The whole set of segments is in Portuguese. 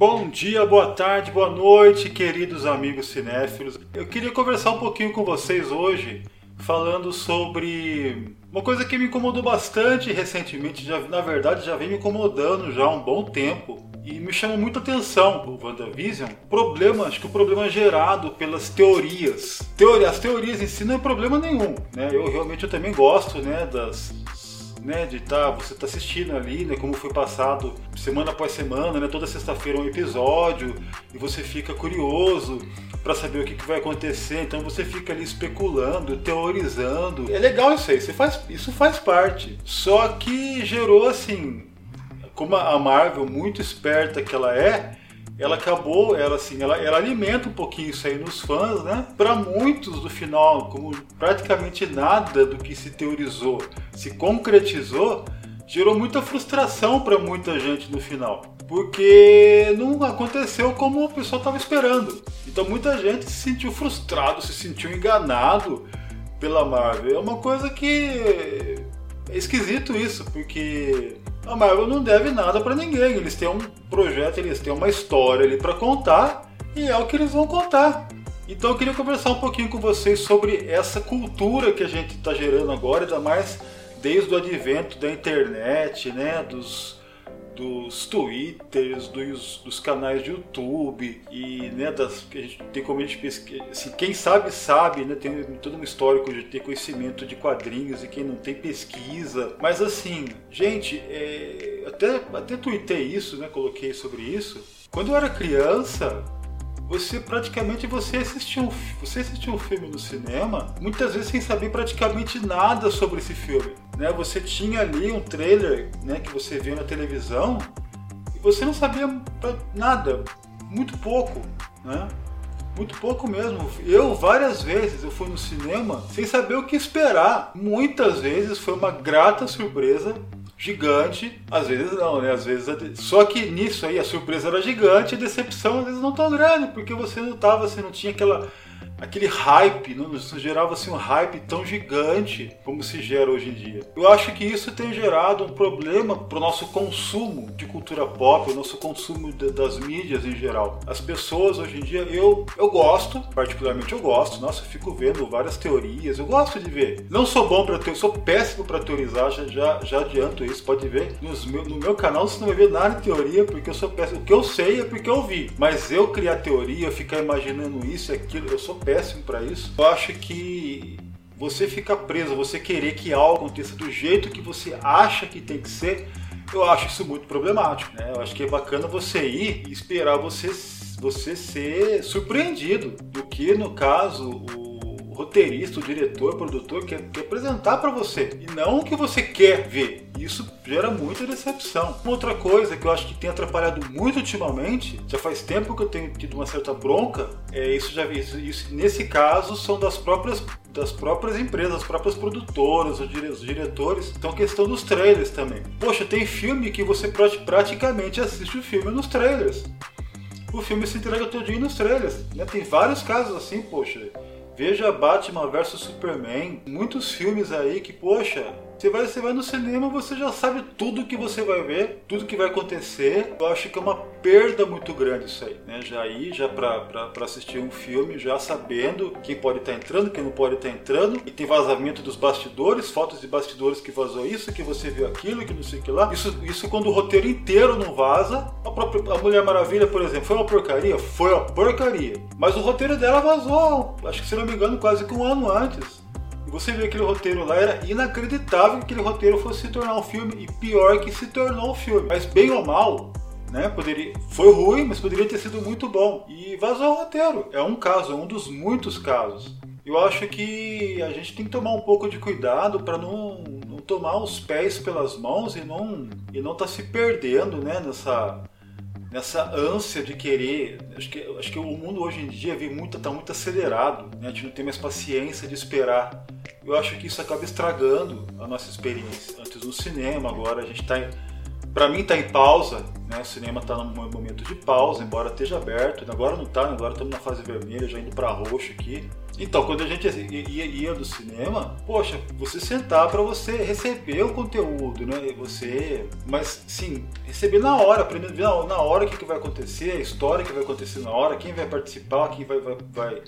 Bom dia, boa tarde, boa noite, queridos amigos cinéfilos. Eu queria conversar um pouquinho com vocês hoje, falando sobre uma coisa que me incomodou bastante recentemente, já, na verdade já vem me incomodando já há um bom tempo, e me chama muita atenção o WandaVision. Problema, acho que o problema é gerado pelas teorias. Teoria, as teorias em si não é problema nenhum, né? Eu realmente eu também gosto, né, das né, de tá, você tá assistindo ali, né, como foi passado semana após semana, né, toda sexta-feira um episódio, e você fica curioso para saber o que, que, vai acontecer, então você fica ali especulando, teorizando. É legal isso aí, você faz, isso faz parte. Só que gerou assim, como a Marvel muito esperta que ela é, ela acabou, ela assim, ela, ela alimenta um pouquinho isso aí nos fãs, né? Para muitos do final, como praticamente nada do que se teorizou se concretizou, gerou muita frustração para muita gente no final, porque não aconteceu como o pessoal estava esperando. Então muita gente se sentiu frustrado, se sentiu enganado pela Marvel. É uma coisa que é esquisito isso, porque a Marvel não deve nada para ninguém. Eles têm um projeto, eles têm uma história ali para contar e é o que eles vão contar. Então eu queria conversar um pouquinho com vocês sobre essa cultura que a gente está gerando agora, ainda mais desde o advento da internet, né, dos dos twitters, dos, dos canais de YouTube e né, das, que a gente tem como a gente pesquisa, assim, quem sabe sabe, né, tem todo um histórico de ter conhecimento de quadrinhos e quem não tem pesquisa, mas assim, gente, é, até até tuitei isso, né, coloquei sobre isso. Quando eu era criança, você praticamente você assistiu, você assistiu um filme no cinema, muitas vezes sem saber praticamente nada sobre esse filme. Né? Você tinha ali um trailer né, que você viu na televisão e você não sabia nada, muito pouco. Né? Muito pouco mesmo. Eu várias vezes eu fui no cinema sem saber o que esperar. Muitas vezes foi uma grata surpresa gigante, às vezes não, né? Às vezes só que nisso aí a surpresa era gigante, a decepção às vezes não tão grande, porque você não tava, você não tinha aquela aquele hype, não, não gerava assim um hype tão gigante como se gera hoje em dia. Eu acho que isso tem gerado um problema para o nosso consumo de cultura pop, o nosso consumo de, das mídias em geral. As pessoas hoje em dia, eu, eu gosto, particularmente eu gosto, nossa, eu fico vendo várias teorias, eu gosto de ver. Não sou bom para ter, sou péssimo para teorizar, já, já, já adianto isso, pode ver. Nos meu, no meu canal você não vai ver nada de teoria, porque eu sou péssimo. O que eu sei é porque eu vi, mas eu criar teoria, ficar imaginando isso e aquilo, eu sou péssimo péssimo para isso. Eu acho que você fica preso, você querer que algo aconteça do jeito que você acha que tem que ser, eu acho isso muito problemático. Né? Eu acho que é bacana você ir e esperar você, você ser surpreendido do que, no caso, o roteirista, o diretor, o produtor quer, quer apresentar para você e não o que você quer ver. Isso gera muita decepção. Uma outra coisa que eu acho que tem atrapalhado muito ultimamente, já faz tempo que eu tenho tido uma certa bronca, é isso já isso, isso nesse caso são das próprias das próprias empresas, das próprias produtoras, os, diretores, então questão dos trailers também. Poxa, tem filme que você praticamente assiste o filme nos trailers. O filme se entrega todinho nos trailers. Né? Tem vários casos assim, poxa. Veja Batman vs Superman, muitos filmes aí que, poxa, você vai, você vai no cinema, você já sabe tudo que você vai ver, tudo que vai acontecer. Eu acho que é uma perda muito grande isso aí, né? Já ir já para assistir um filme, já sabendo quem pode estar tá entrando, quem não pode estar tá entrando, e tem vazamento dos bastidores, fotos de bastidores que vazou isso, que você viu aquilo, que não sei o que lá. Isso, isso quando o roteiro inteiro não vaza. A própria a Mulher Maravilha, por exemplo, foi uma porcaria? Foi uma porcaria. Mas o roteiro dela vazou, acho que se não me engano, quase que um ano antes. Você vê aquele roteiro lá, era inacreditável que aquele roteiro fosse se tornar um filme, e pior que se tornou um filme. Mas bem ou mal, né? Poderia, foi ruim, mas poderia ter sido muito bom. E vazou o roteiro. É um caso, é um dos muitos casos. Eu acho que a gente tem que tomar um pouco de cuidado para não, não tomar os pés pelas mãos e não e não tá se perdendo, né? Nessa nessa ânsia de querer. Acho que, acho que o mundo hoje em dia está muito, tá muito acelerado, né? a gente não tem mais paciência de esperar. Eu acho que isso acaba estragando a nossa experiência. Antes no cinema, agora a gente está Para mim tá em pausa, né? O cinema está num momento de pausa, embora esteja aberto. Agora não está, agora estamos na fase vermelha, já indo para roxo aqui. Então, quando a gente ia, do cinema, poxa, você sentar para você receber o conteúdo, né? Você, mas sim, receber na hora, aprender na hora o que, que vai acontecer, a história que vai acontecer na hora, quem vai participar, quem vai, vai, vai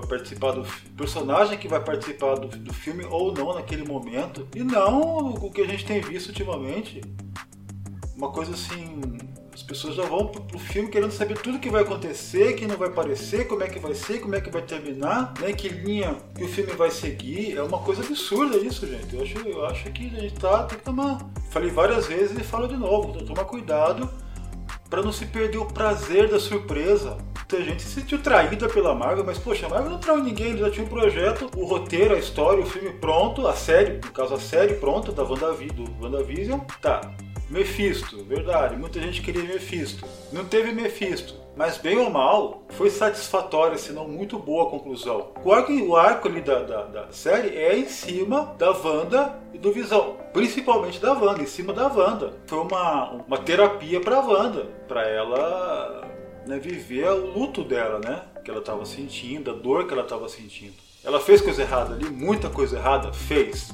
participar do personagem que vai participar do, do filme ou não naquele momento e não o que a gente tem visto ultimamente uma coisa assim. As pessoas já vão pro, pro filme querendo saber tudo que vai acontecer, que não vai aparecer, como é que vai ser, como é que vai terminar, né? Que linha que o filme vai seguir. É uma coisa absurda isso, gente. Eu acho, eu acho que a gente tá, tem que tomar. Falei várias vezes e falo de novo. Então, tomar cuidado para não se perder o prazer da surpresa. Muita gente se sentiu traída pela Marvel, mas poxa, a Marvel não traiu ninguém, ele já tinha um projeto, o roteiro, a história, o filme pronto, a série, no caso a série pronta da WandaVision, do WandaVision, tá. Mephisto, verdade, muita gente queria Mephisto. Não teve Mephisto, mas bem ou mal, foi satisfatória, se não muito boa a conclusão. O arco, o arco ali da, da, da, série é em cima da Wanda e do Visão. Principalmente da Wanda, em cima da Wanda. Foi uma, uma terapia pra Wanda, pra ela né, viver o luto dela, né? Que ela estava sentindo, a dor que ela estava sentindo. Ela fez coisa errada ali, muita coisa errada? Fez.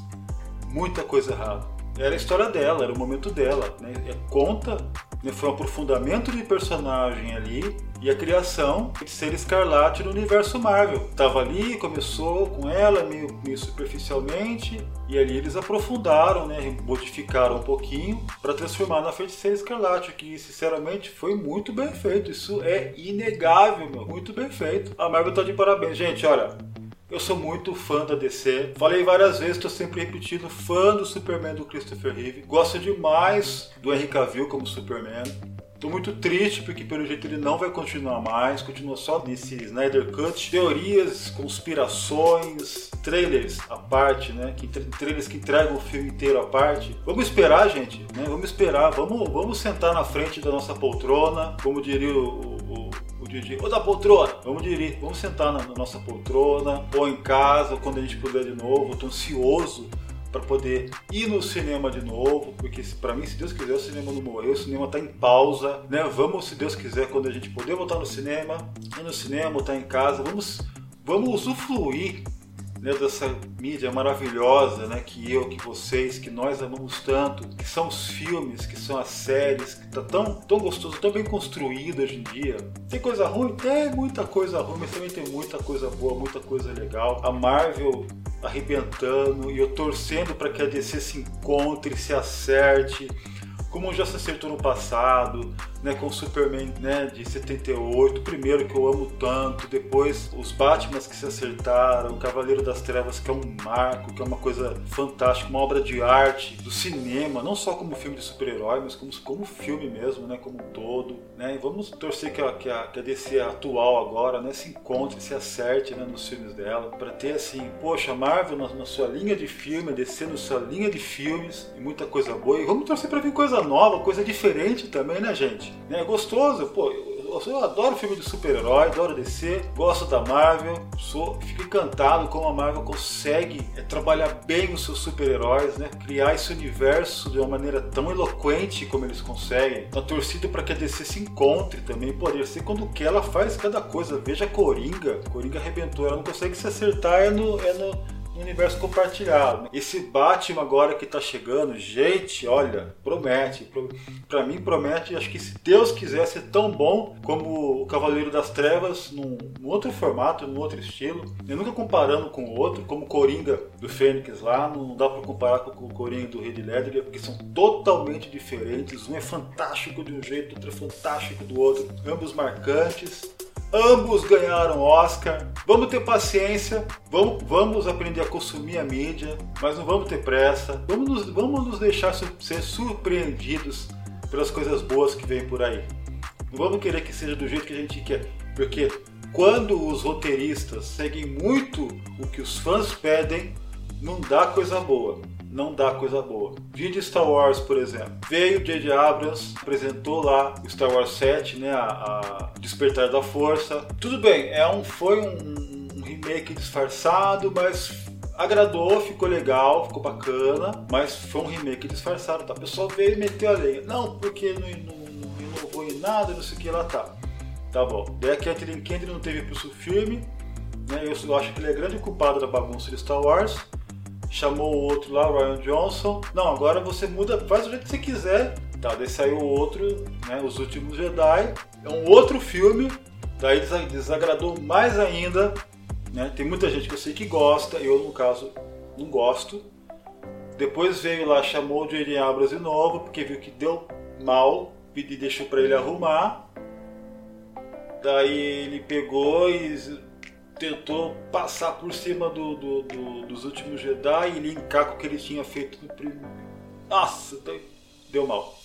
Muita coisa errada era a história dela, era o momento dela. Né? É, conta, né? foi um aprofundamento de personagem ali e a criação de ser Escarlate no universo Marvel. Tava ali, começou com ela meio, meio superficialmente e ali eles aprofundaram, né? modificaram um pouquinho para transformar na Feiticeira Escarlate, que sinceramente foi muito bem feito. Isso é inegável, meu. muito bem feito. A Marvel tá de parabéns, gente. Olha, eu sou muito fã da DC. Falei várias vezes, estou sempre repetindo, fã do Superman do Christopher Reeve. Gosto demais do Henry Cavill como Superman. Tô muito triste porque pelo jeito ele não vai continuar mais, continua só nesse Snyder Cut. Teorias, conspirações, trailers à parte, né? Que, trailers que entregam o filme inteiro à parte. Vamos esperar, gente, né? Vamos esperar, vamos, vamos sentar na frente da nossa poltrona, como diria o, ou da poltrona, vamos dirigir, vamos sentar na, na, nossa poltrona, ou em casa, quando a gente puder de novo. Estou ansioso para poder ir no cinema de novo, porque para mim, se Deus quiser, o cinema não morreu, o cinema está em pausa, né? Vamos, se Deus quiser, quando a gente puder voltar no cinema, ir no cinema, estar em casa, vamos, vamos usufruir né, dessa mídia maravilhosa, né, que eu, que vocês, que nós amamos tanto, que são os filmes, que são as séries, que tá tão, tão gostoso, tão bem construído hoje em dia. Tem coisa ruim? Tem muita coisa ruim, mas também tem muita coisa boa, muita coisa legal. A Marvel arrebentando e eu torcendo para que a DC se encontre, se acerte como já se acertou no passado, né, com o Superman né, de 78, primeiro que eu amo tanto, depois os Batmans que se acertaram, o Cavaleiro das Trevas que é um marco, que é uma coisa fantástica, uma obra de arte do cinema, não só como filme de super-herói, mas como, como filme mesmo, né, como um todo. Né, e vamos torcer que a, que, a, que a DC atual agora né, se encontre, se acerte né, nos filmes dela, para ter assim, poxa, Marvel na, na, sua linha de filme, a DC na sua linha de filmes, e muita coisa boa, e vamos torcer para vir coisa nova, coisa diferente também, né, gente? É gostoso, pô. Eu, adoro filme de super-herói, adoro DC, gosto da Marvel, sou, fico encantado como a Marvel consegue é, trabalhar bem os seus super-heróis, né? Criar esse universo de uma maneira tão eloquente como eles conseguem. Na torcida para que a DC se encontre também, poder ser quando quer ela faz cada coisa. Veja a Coringa, Coringa arrebentou, ela não consegue se acertar é no, é no universo compartilhado. Esse Batman agora que tá chegando, gente, olha, promete. Para mim promete, acho que se Deus quiser ser tão bom como o Cavaleiro das Trevas, num, num outro formato, num outro estilo. Eu nunca comparando com o outro, como o Coringa do Fênix lá, não dá para comparar com o Coringa do Red Ledger, porque são totalmente diferentes. Um é fantástico de um jeito, outro é fantástico do outro. Ambos marcantes. Ambos ganharam Oscar. Vamos ter paciência, vamos, vamos aprender a consumir a mídia, mas não vamos ter pressa. Vamos nos, vamos nos deixar ser surpreendidos pelas coisas boas que vêm por aí. Não vamos querer que seja do jeito que a gente quer, porque quando os roteiristas seguem muito o que os fãs pedem, não dá coisa boa não dá coisa boa. Vídeo Star Wars, por exemplo. Veio J.J. Abrams, apresentou lá o Star Wars 7, né, a, a Despertar da Força. Tudo bem, é um, foi um, um remake disfarçado, mas agradou, ficou legal, ficou bacana, mas foi um remake disfarçado, tá? O pessoal veio e meteu a lenha. Não, porque não, não, não inovou em nada, não sei o que lá tá. Tá bom. Daí a Kathleen Kennedy não teve pulso firme, né? Eu, eu acho que ele é grande culpado da bagunça de Star Wars. Chamou o outro lá, Ryan Johnson. Não, agora você muda, faz do jeito que você quiser. Tá, daí saiu o outro, né? Os Últimos Jedi. É um outro filme. Daí desagradou mais ainda. Né? Tem muita gente que eu sei que gosta, eu no caso não gosto. Depois veio lá, chamou o J.J. Abrams de novo, porque viu que deu mal e deixou para ele arrumar. Daí ele pegou e tentou passar por cima do, do, do, dos últimos Jedi e linkar com o que ele tinha feito no primeiro. Nossa, deu mal.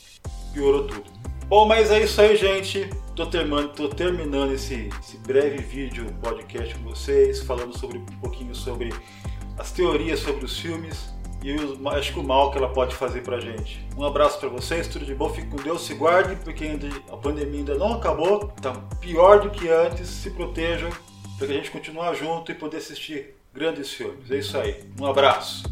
Piorou tudo. Bom, mas é isso aí, gente. Tô terminando, tô terminando esse, esse breve vídeo podcast com vocês, falando sobre um pouquinho sobre as teorias sobre os filmes e os, acho que o mal que ela pode fazer pra gente. Um abraço para vocês, tudo de bom, fique com Deus, se guardem, porque a pandemia ainda não acabou, tá pior do que antes, se protejam, para que a gente continuar junto e poder assistir grandes filmes. É isso aí. Um abraço.